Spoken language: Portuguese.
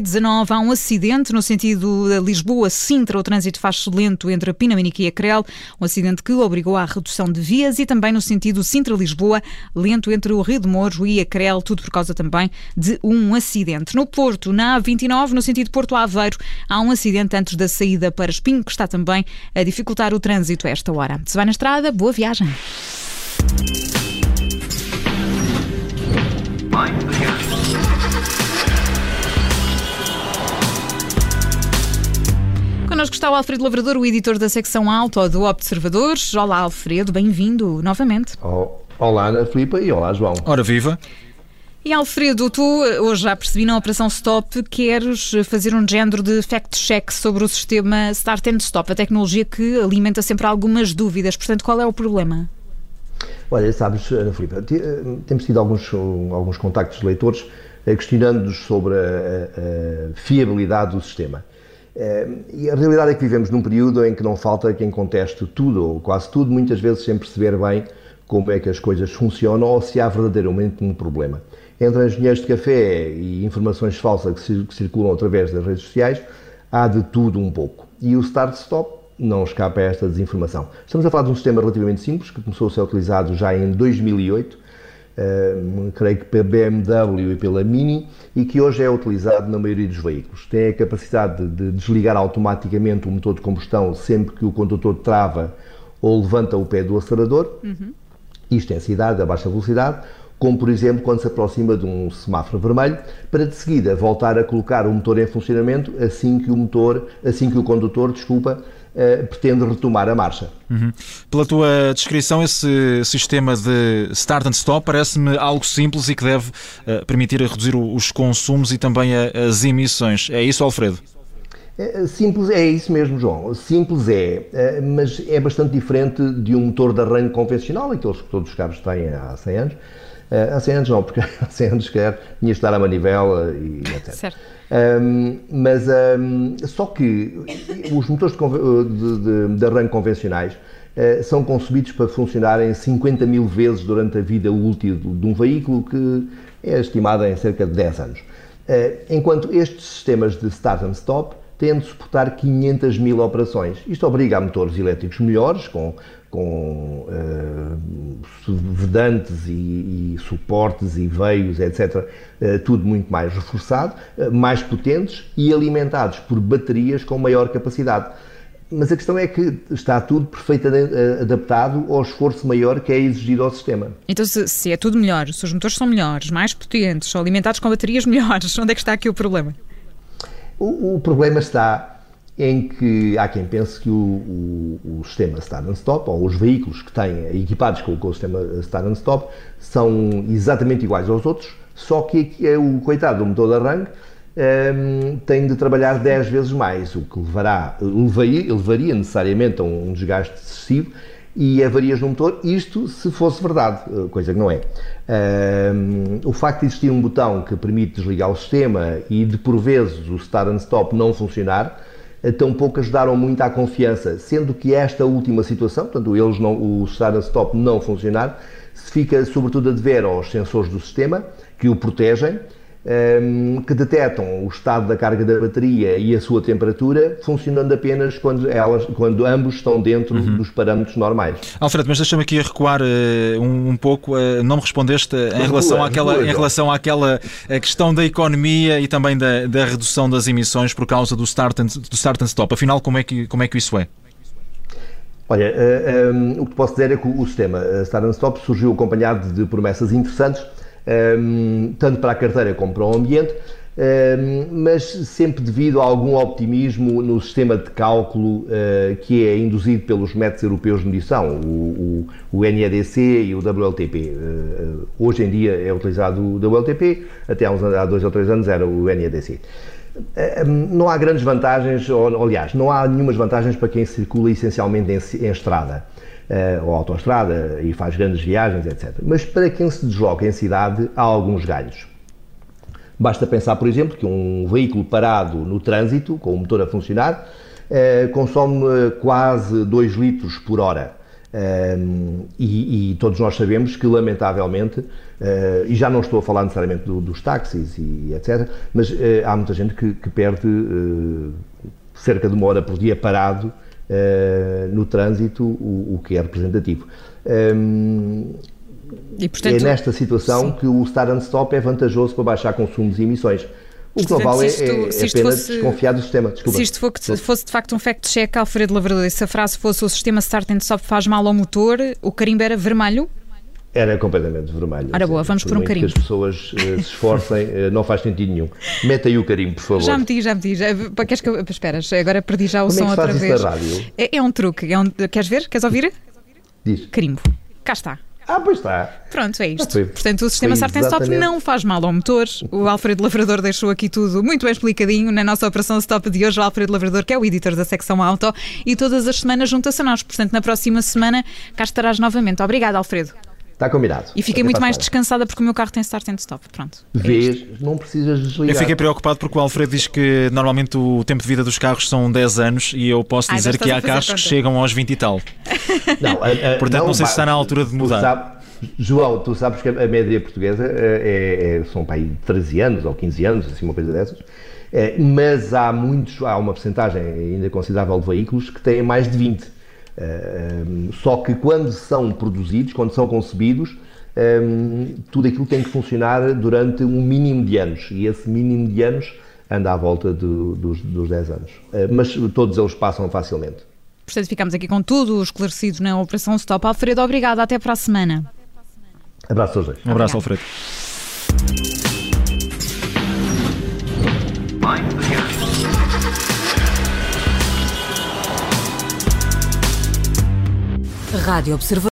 19 há um acidente no sentido de Lisboa-Sintra. O trânsito faz-se lento entre a Pinamanique e a. Um acidente que obrigou à redução de vias e também no sentido Sintra-Lisboa, lento entre o Rio de Mouros e a tudo por causa também de um acidente. No Porto, na A29, no sentido Porto-Aveiro, há um acidente antes da saída para Espinho, que está também a dificultar o trânsito a esta hora. Se vai na estrada, boa viagem. Connosco está o Alfredo Lavrador, o editor da secção Alto do Observador. Olá, Alfredo, bem-vindo novamente. Oh, olá, Ana Filipa e olá, João. Ora, viva. E Alfredo, tu hoje já percebi na Operação Stop queres fazer um género de fact-check sobre o sistema Start and Stop, a tecnologia que alimenta sempre algumas dúvidas. Portanto, qual é o problema? Olha, sabes, Ana Filipa, eh, temos tido alguns, alguns contactos de leitores eh, questionando-nos sobre a, a, a fiabilidade do sistema. Eh, e a realidade é que vivemos num período em que não falta quem conteste tudo, ou quase tudo, muitas vezes sem perceber bem como é que as coisas funcionam ou se há verdadeiramente um problema. Entre engenheiros de café e informações falsas que circulam através das redes sociais, há de tudo um pouco. E o Start-Stop não escapa a esta desinformação. Estamos a falar de um sistema relativamente simples, que começou a ser utilizado já em 2008, uh, creio que pela BMW e pela Mini, e que hoje é utilizado na maioria dos veículos. Tem a capacidade de desligar automaticamente o motor de combustão sempre que o condutor trava ou levanta o pé do acelerador, uhum. isto em cidade, a baixa velocidade, como por exemplo quando se aproxima de um semáforo vermelho, para de seguida voltar a colocar o motor em funcionamento assim que o motor, assim que o condutor, desculpa, uh, pretende retomar a marcha. Uhum. Pela tua descrição, esse sistema de start and stop parece-me algo simples e que deve uh, permitir reduzir os consumos e também a, as emissões. É isso, Alfredo? É, simples é isso mesmo, João. Simples é, mas é bastante diferente de um motor de arranjo convencional, aqueles que todos os carros têm há 100 anos. Há 100 anos não, porque há 100 anos, quer tinha de dar a manivela e etc. Certo. Um, mas um, só que os motores de, de, de arranque convencionais uh, são concebidos para funcionarem 50 mil vezes durante a vida útil de um veículo que é estimada em cerca de 10 anos. Uh, enquanto estes sistemas de start and stop têm de suportar 500 mil operações. Isto obriga a motores elétricos melhores, com com uh, vedantes e, e, suportes e veios, etc., uh, eh, tudo muito mais reforçado, uh, mais potentes e alimentados por baterias com maior capacidade. Mas a questão é que está tudo perfeitamente adaptado ao esforço maior que é exigido ao sistema. Então, se, se é tudo melhor, se os motores são melhores, mais potentes, são alimentados com baterias melhores, onde é que está aqui o problema? O, o problema está em que há quem pense que o, o, o, sistema Start and Stop, ou os veículos que têm equipados com, o sistema Start and Stop, são exatamente iguais aos outros, só que é o coitado do motor de arranque um, ehm, tem de trabalhar 10 vezes mais, o que levará, levaria, levaria necessariamente a um desgaste excessivo e avarias no motor, isto se fosse verdade, eh, coisa que não é. Um, o facto de existir um botão que permite desligar o sistema e de por vezes o Start and Stop não funcionar, tampouco ajudaram muito à confiança, sendo que esta última situação, portanto, eles não, o start and stop não funcionar, se fica sobretudo a dever aos sensores do sistema que o protegem, que detectam o estado da carga da bateria e a sua temperatura, funcionando apenas quando, elas, quando ambos estão dentro uhum. dos parâmetros normais. Alfredo, mas deixa-me aqui recuar uh, um, um, pouco. Uh, não me respondeste em relação, àquela, em relação àquela questão da economia e também da, da redução das emissões por causa do start and, do start and stop. Afinal, como é que, como é que isso é? Olha, uh, um, o que posso dizer é que o sistema Start and Stop surgiu acompanhado de promessas interessantes um, tanto para a carteira como para o ambiente, um, mas sempre devido a algum optimismo no sistema de cálculo uh, que é induzido pelos métodos europeus de medição, o, o, o NEDC e o WLTP. Uh, hoje em dia é utilizado o WLTP, até há, uns, há dois ou três anos era o NEDC. Não há grandes vantagens, ou, aliás, não há nenhumas vantagens para quem circula essencialmente em, em estrada uh, ou autoestrada e faz grandes viagens, etc. Mas para quem se desloca em cidade, há alguns galhos. Basta pensar, por exemplo, que um veículo parado no trânsito, com o motor a funcionar, consome quase 2 litros por hora. E, e, todos nós sabemos que, lamentavelmente, e já não estou a falar necessariamente do, dos táxis e etc., mas há muita gente que, que perde cerca de uma hora por dia parado no trânsito, o, o, que é representativo. E, portanto, é nesta situação sim. que o Start and Stop é vantajoso para baixar consumos e emissões. O que não vale é, é, apenas fosse, desconfiar do sistema. Desculpa. Se isto fosse, fosse de facto um fact-check, Alfredo Lavrador, se a frase fosse o sistema Start and Stop faz mal ao motor, o carimbo era vermelho? Era completamente vermelho. Ora boa, vamos por um carimbo. Que as pessoas uh, se esforcem, uh, não faz sentido nenhum. Meta aí o carimbo, por favor. Já meti, já meti. Já, queres que eu, esperas, agora perdi já o Como som é outra vez. Na rádio? É, é um truque. É um, queres ver? Queres ouvir? Diz. Carimbo. Cá está. Ah, pois está. Pronto, é isto. Foi, Portanto, o sistema Start Stop não faz mal ao motor. O Alfredo Lavrador deixou aqui tudo muito bem explicadinho na nossa operação Stop de hoje. O Alfredo Lavrador, que é o editor da secção Auto, e todas as semanas junta-se a nós. Portanto, na próxima semana cá estarás novamente. Obrigado, Alfredo. Está combinado. E fiquei muito mais descansada porque o meu carro tem start and stop. Pronto. É Vês, não precisas desligar. Eu fiquei preocupado porque o Alfredo diz que normalmente o tempo de vida dos carros são 10 anos e eu posso dizer que há carros que chegam aos 20 e tal. Não, a, a, Portanto, não, não sei se está na altura de mudar. Sabe, João, tu sabes que a média portuguesa é, é, são para aí 13 anos ou 15 anos, assim, uma coisa dessas. É, mas há muitos, há uma porcentagem ainda considerável de veículos que têm mais de 20. Só que quando são produzidos, quando são concebidos, um, tudo aquilo tem que funcionar durante um mínimo de anos e esse mínimo de anos anda à volta do, dos, dos 10 anos. Uh, mas todos eles passam facilmente. Portanto, ficamos aqui com tudo esclarecido na Operação Stop. Alfredo, obrigado. Até para a semana. Abraço aos Um abraço, Alfredo. Rádio Observador.